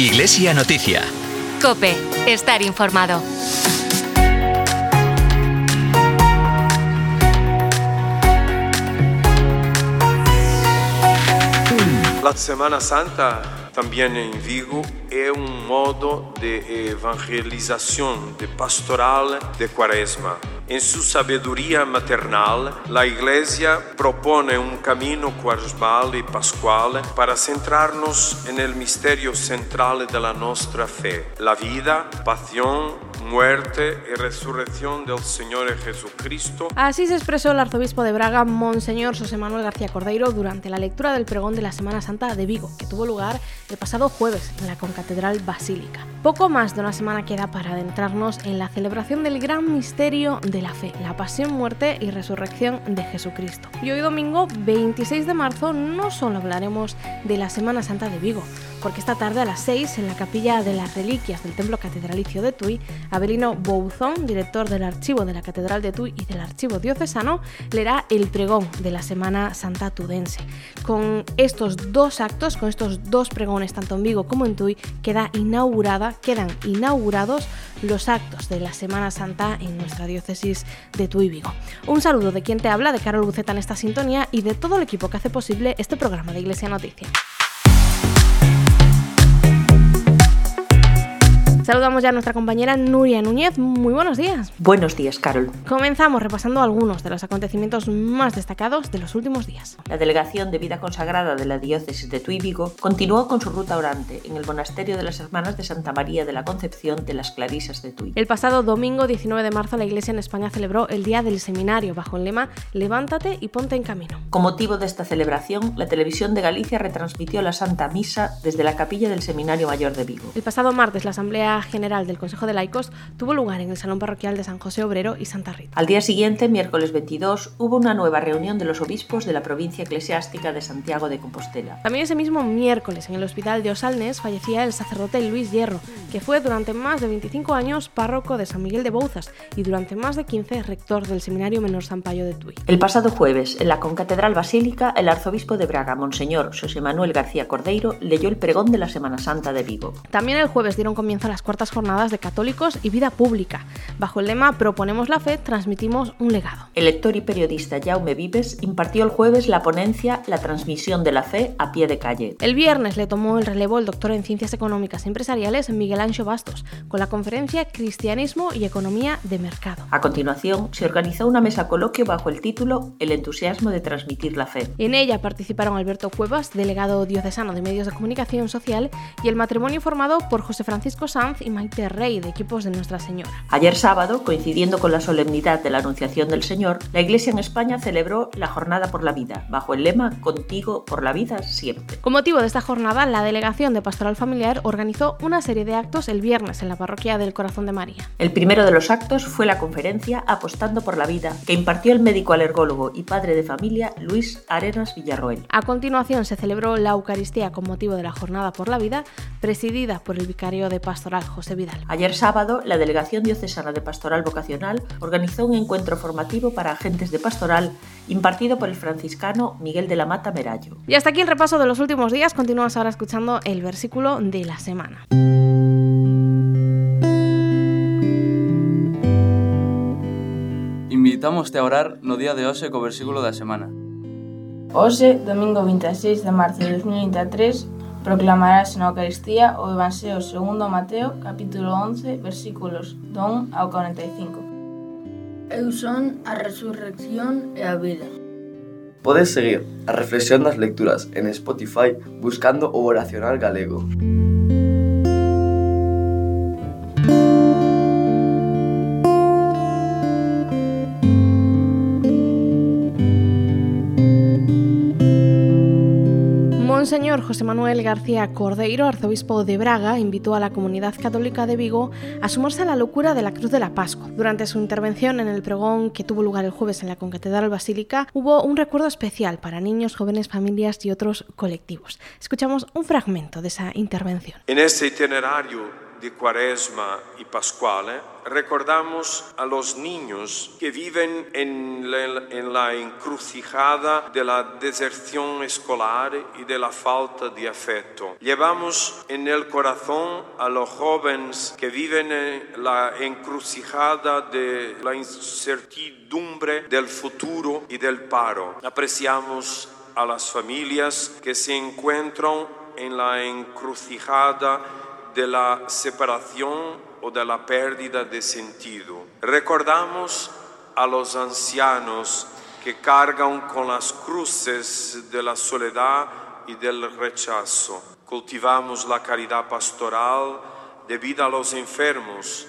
Iglesia Noticia. Cope, estar informado. La Semana Santa también en Vigo es un modo de evangelización, de pastoral de cuaresma. En su sabiduría maternal, la Iglesia propone un camino cuaresmal y pascual para centrarnos en el misterio central de la nuestra fe, la vida, pasión, muerte y resurrección del Señor Jesucristo. Así se expresó el arzobispo de Braga, Monseñor José Manuel García Cordeiro, durante la lectura del pregón de la Semana Santa de Vigo, que tuvo lugar el pasado jueves en la Concatedral Basílica. Poco más de una semana queda para adentrarnos en la celebración del gran misterio de la fe, la pasión, muerte y resurrección de Jesucristo. Y hoy domingo 26 de marzo no solo hablaremos de la Semana Santa de Vigo, porque esta tarde a las 6 en la capilla de las reliquias del Templo Catedralicio de Tui, Abelino Bouzón, director del archivo de la Catedral de Tui y del archivo diocesano, leerá el pregón de la Semana Santa Tudense. Con estos dos actos, con estos dos pregones, tanto en Vigo como en Tui, queda inaugurada, quedan inaugurados los actos de la Semana Santa en nuestra diócesis de Tui Vigo. Un saludo de quien te habla, de Carol Buceta en esta sintonía y de todo el equipo que hace posible este programa de Iglesia Noticia. Saludamos ya a nuestra compañera Nuria Núñez. Muy buenos días. Buenos días, Carol. Comenzamos repasando algunos de los acontecimientos más destacados de los últimos días. La Delegación de Vida Consagrada de la Diócesis de Tuy Vigo continuó con su ruta orante en el Monasterio de las Hermanas de Santa María de la Concepción de las Clarisas de Tuy. El pasado domingo 19 de marzo la Iglesia en España celebró el Día del Seminario bajo el lema Levántate y ponte en camino. Con motivo de esta celebración, la Televisión de Galicia retransmitió la Santa Misa desde la capilla del Seminario Mayor de Vigo. El pasado martes la Asamblea General del Consejo de Laicos tuvo lugar en el Salón Parroquial de San José Obrero y Santa Rita. Al día siguiente, miércoles 22, hubo una nueva reunión de los obispos de la provincia eclesiástica de Santiago de Compostela. También ese mismo miércoles, en el Hospital de Osalnes, fallecía el sacerdote Luis Hierro, que fue durante más de 25 años párroco de San Miguel de Bouzas y durante más de 15 rector del Seminario Menor San Payo de Tui. El pasado jueves, en la Concatedral Basílica, el arzobispo de Braga, Monseñor José Manuel García Cordeiro, leyó el pregón de la Semana Santa de Vigo. También el jueves dieron comienzo a las cuartas jornadas de católicos y vida pública. Bajo el lema Proponemos la fe, transmitimos un legado. El lector y periodista Jaume Vives impartió el jueves la ponencia La transmisión de la fe a pie de calle. El viernes le tomó el relevo el doctor en Ciencias Económicas y Empresariales Miguel Ancho Bastos, con la conferencia Cristianismo y Economía de Mercado. A continuación, se organizó una mesa coloquio bajo el título El entusiasmo de transmitir la fe. En ella participaron Alberto Cuevas, delegado diocesano de Medios de Comunicación Social, y el matrimonio formado por José Francisco Sanz y Maite Rey de equipos de Nuestra Señora. Ayer sábado, coincidiendo con la solemnidad de la Anunciación del Señor, la Iglesia en España celebró la Jornada por la Vida, bajo el lema Contigo por la vida siempre. Con motivo de esta jornada, la Delegación de Pastoral Familiar organizó una serie de actos el viernes en la Parroquia del Corazón de María. El primero de los actos fue la conferencia Apostando por la Vida, que impartió el médico alergólogo y padre de familia Luis Arenas Villarroel. A continuación se celebró la Eucaristía con motivo de la Jornada por la Vida, presidida por el vicario de Pastoral José Vidal. Ayer sábado, la Delegación Diocesana de Pastoral Vocacional organizó un encuentro formativo para agentes de pastoral impartido por el franciscano Miguel de la Mata Merallo. Y hasta aquí el repaso de los últimos días. Continúas ahora escuchando el versículo de la semana. Invitamos a orar no día de hoxe co versículo da semana. Hoxe, domingo 26 de marzo de 2023, proclamarás na Eucaristía o Evanxeo segundo Mateo, capítulo 11, versículos do 1 ao 45. Eu son a resurrección e a vida. Podes seguir a reflexión das lecturas en Spotify buscando o Oracional Galego. José Manuel García Cordeiro, arzobispo de Braga, invitó a la comunidad católica de Vigo a sumarse a la locura de la Cruz de la Pascua. Durante su intervención en el pregón que tuvo lugar el jueves en la Concatedral Basílica, hubo un recuerdo especial para niños, jóvenes, familias y otros colectivos. Escuchamos un fragmento de esa intervención. En este itinerario de Cuaresma y Pascuale, recordamos a los niños que viven en la, en la, encrucijada de la deserción escolar y de la falta de afecto. Llevamos en el corazón a los jóvenes que viven en la encrucijada de la incertidumbre del futuro y del paro. Apreciamos a las familias que se encuentran en la encrucijada de la separación o de la pérdida de sentido. Recordamos a los ancianos que cargan con las cruces de la soledad y del rechazo. Cultivamos la caridad pastoral debida a los enfermos,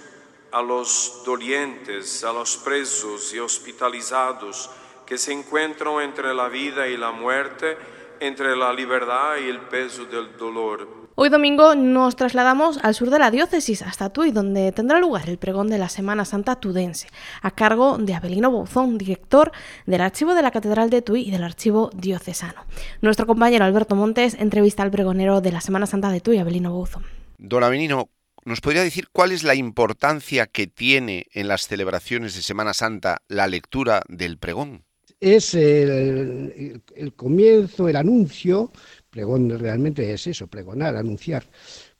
a los dolientes, a los presos y hospitalizados que se encuentran entre la vida y la muerte, entre la libertad y el peso del dolor. Hoy domingo nos trasladamos al sur de la diócesis, hasta Tui, donde tendrá lugar el pregón de la Semana Santa tudense, a cargo de Abelino Bouzón, director del archivo de la Catedral de Tui y del archivo diocesano. Nuestro compañero Alberto Montes entrevista al pregonero de la Semana Santa de Tui, Abelino Bouzón. Don Abelino, ¿nos podría decir cuál es la importancia que tiene en las celebraciones de Semana Santa la lectura del pregón? Es el, el comienzo, el anuncio Pregón realmente es eso, pregonar, anunciar.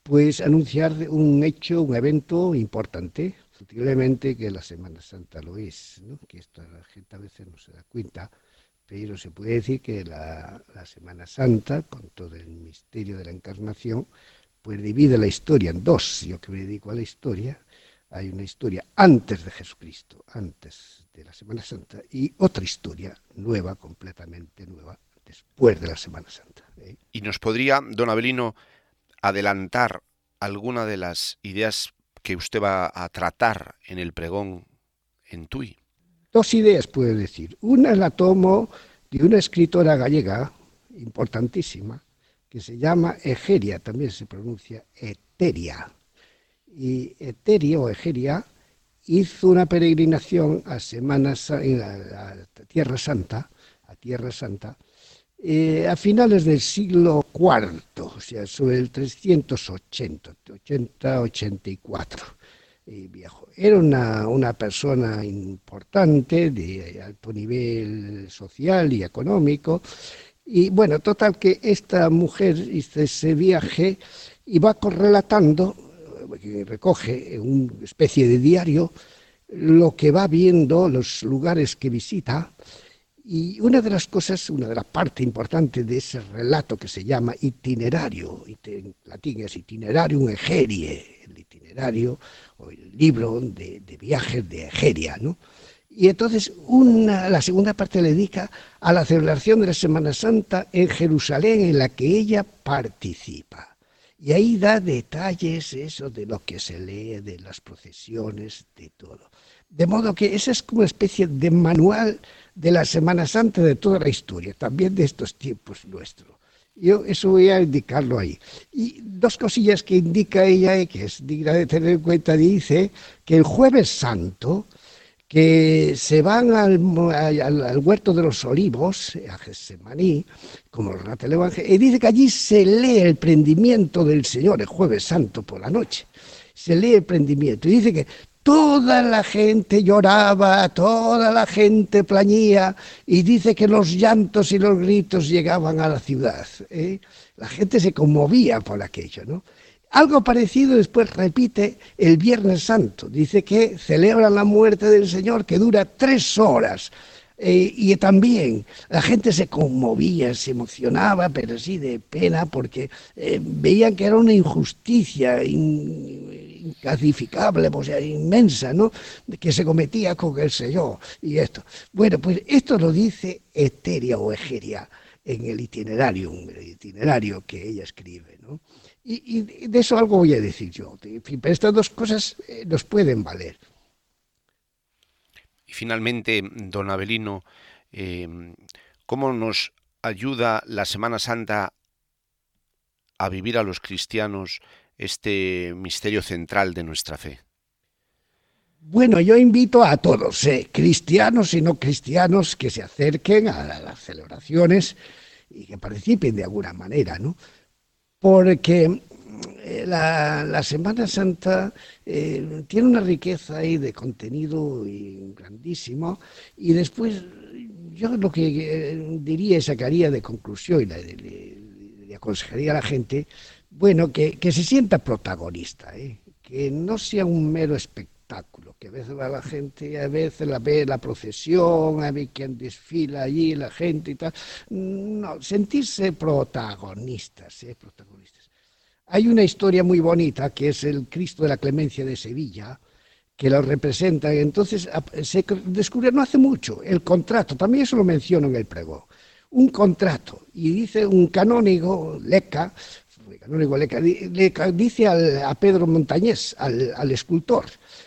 Pues anunciar un hecho, un evento importante, sutilmente que la Semana Santa lo es, ¿no? que la gente a veces no se da cuenta, pero se puede decir que la, Semana Santa, con todo el misterio de la encarnación, pues divide la historia en dos. Yo que me dedico a la historia, hay una historia antes de Jesucristo, antes de la Semana Santa, y otra historia nueva, completamente nueva, después de la Semana Santa. ¿eh? ¿Y nos podría, don Abelino, adelantar alguna de las ideas que usted va a tratar en el pregón en Tui? Dos ideas puedo decir. Una la tomo de una escritora gallega importantísima que se llama Egeria, también se pronuncia Eteria. Y Eteria o Egeria hizo una peregrinación a Semanas en a Tierra Santa, a Tierra Santa, eh, a finales del siglo IV, o sea, sobre el 380, 80-84. Eh, viejo. Era una, una, persona importante, de alto nivel social y económico. Y bueno, total que esta mujer hizo ese viaje y va relatando, eh, recoge una especie de diario, lo que va viendo, los lugares que visita, y una de las cosas, una de las partes importantes de ese relato que se llama itinerario, en latín es itinerarium egerie, el itinerario o el libro de, viajes de Egeria, ¿no? Y entonces una, la segunda parte le dedica a la celebración de la Semana Santa en Jerusalén en la que ella participa. Y ahí da detalles eso de lo que se lee, de las procesiones, de todo. De modo que esa es como una especie de manual de la Semana Santa de toda la historia, también de estos tiempos nuestros. Yo eso voy a indicarlo ahí. Y dos cosillas que indica ella y que es digna de tener en cuenta, dice que el jueves santo, que se van al, al, huerto de los olivos, a Getsemaní, como relata el Evangelio, y dice que allí se lee el prendimiento del Señor el jueves santo por la noche. Se lee el prendimiento. Y dice que Toda la gente lloraba, toda la gente plañía y dice que los llantos y los gritos llegaban a la ciudad. ¿eh? La gente se conmovía por aquello, ¿no? Algo parecido después repite el Viernes Santo. Dice que celebran la muerte del Señor que dura tres horas. Eh, y también la gente se conmovía, se emocionaba, pero sí de pena, porque eh, veían que era una injusticia inclasificable, o sea, inmensa, ¿no? Que se cometía con el Señor y esto. Bueno, pues esto lo dice Eteria o Egeria en el itinerario, el itinerario que ella escribe, ¿no? Y, de eso algo voy a decir yo. Pero estas dos cosas eh, nos pueden valer. Y finalmente, don Abelino, eh, ¿cómo nos ayuda la Semana Santa a vivir a los cristianos este misterio central de nuestra fe? Bueno, yo invito a todos, eh, cristianos y no cristianos, que se acerquen a las celebraciones y que participen de alguna manera, ¿no? Porque eh, la, Semana Santa eh, tiene una riqueza ahí de contenido grandísimo y después yo lo que diría y sacaría de conclusión y le, aconsejaría a la gente, bueno, que, se sienta protagonista, que no sea un mero espectáculo, que a veces va la gente, a veces la ve la procesión, a ver quién desfila allí, la gente y tal. No, sentirse protagonistas, protagonistas. Hay una historia muy bonita que es el Cristo de la Clemencia de Sevilla, que lo representa. Entonces se descubrió no hace mucho el contrato, también eso lo menciono en el pregón, un contrato. Y dice un canónigo, Leca, canónigo Leca, dice a Pedro Montañés, al, al escultor,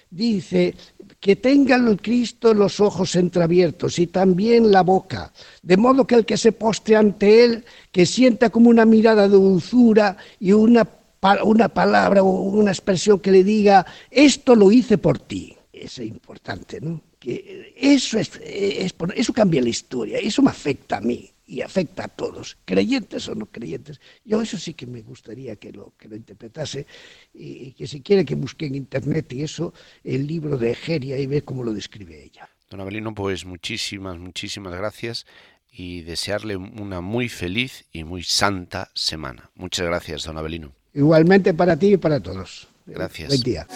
dice que tenga el Cristo los ojos entreabiertos y también la boca, de modo que el que se postre ante él, que sienta como una mirada de dulzura y una una palabra o una expresión que le diga, esto lo hice por ti. Es importante, ¿no? Que eso, es, eso cambia la historia, eso me afecta a mí y afecta a todos, creyentes o no creyentes. Yo eso sí que me gustaría que lo, que lo interpretase y, que si quiere que busque en internet y eso, el libro de Egeria y ve cómo lo describe ella. Don Abelino, pues muchísimas, muchísimas gracias y desearle una muy feliz y muy santa semana. Muchas gracias, don Abelino. Igualmente para ti y para todos. Gracias. Buen día.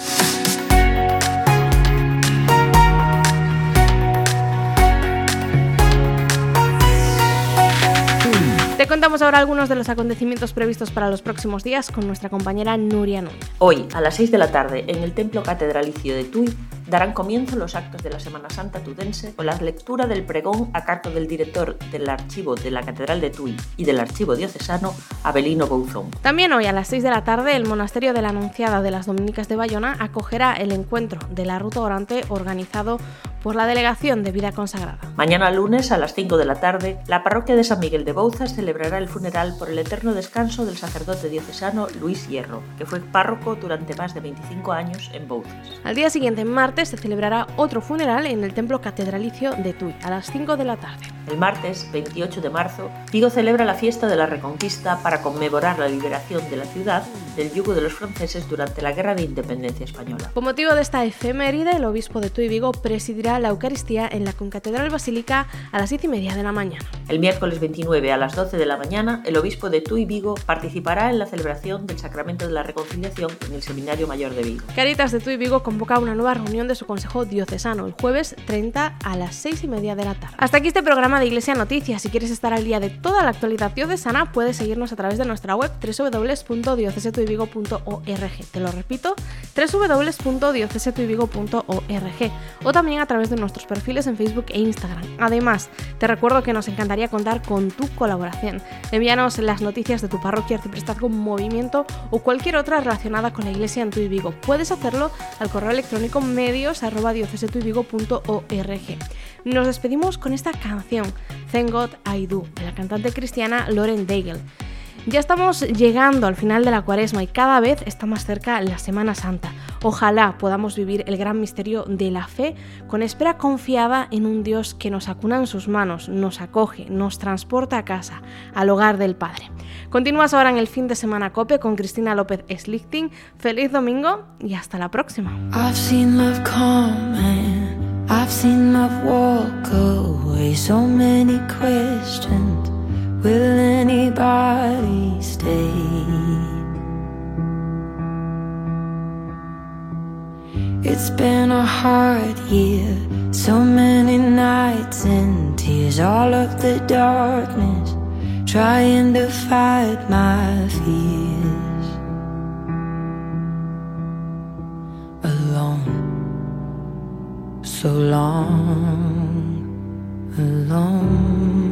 Contamos ahora algunos de los acontecimientos previstos para los próximos días con nuestra compañera Nuria Núñez. Hoy, a las 6 de la tarde, en el Templo Catedralicio de Tui, darán comienzo los actos de la Semana Santa tudense con la lectura del pregón a cargo del director del archivo de la Catedral de Tui y del archivo diocesano, Abelino Bouzón. También hoy a las 6 de la tarde el Monasterio de la Anunciada de las Dominicas de Bayona acogerá el encuentro de la Ruta Orante organizado por la Delegación de Vida Consagrada. Mañana lunes a las 5 de la tarde, la parroquia de San Miguel de Bouzas celebrará el funeral por el eterno descanso del sacerdote diocesano Luis Hierro, que fue párroco durante más de 25 años en Bouzas. Al día siguiente, en martes, se celebrará otro funeral en el templo catedralicio de Tui, a las 5 de la tarde. El martes 28 de marzo, Vigo celebra la fiesta de la Reconquista para conmemorar la liberación de la ciudad del yugo de los franceses durante la Guerra de Independencia Española. Con motivo de esta efeméride, el obispo de Tui Vigo presidirá la Eucaristía en la Concatedral Basílica a las 10 y media de la mañana. El miércoles 29 a las 12 de la mañana, el obispo de Tui Vigo participará en la celebración del Sacramento de la Reconciliación en el Seminario Mayor de Vigo. Caritas de Tui Vigo convoca una nueva reunión de su Consejo Diocesano el jueves 30 a las 6 y media de la tarde. Hasta aquí este programa de Iglesia Noticias. Si quieres estar al día de toda la actualidad diocesana, puedes seguirnos a través de nuestra web www.diocesetuivigo.org. Te lo repito, www.diocesetuivigo.org o también a través de nuestros perfiles en Facebook e Instagram. Además, te recuerdo que nos encantaría contar con tu colaboración. Envíanos las noticias de tu parroquia, arciprestazgo, movimiento o cualquier otra relacionada con la iglesia en tu Vigo. Puedes hacerlo al correo electrónico medios@diocesetuivigo.org. Nos despedimos con esta canción, Thank God I Do, de la cantante cristiana Lauren Daigle. Ya estamos llegando al final de la cuaresma y cada vez está más cerca la Semana Santa. Ojalá podamos vivir el gran misterio de la fe con espera confiada en un Dios que nos acuna en sus manos, nos acoge, nos transporta a casa, al hogar del Padre. Continúas ahora en el fin de semana COPE con Cristina López Slichting. Feliz domingo y hasta la próxima. I've seen love walk away, so many questions. Will anybody stay? It's been a hard year, so many nights and tears, all of the darkness, trying to fight my fears. Alone so long alone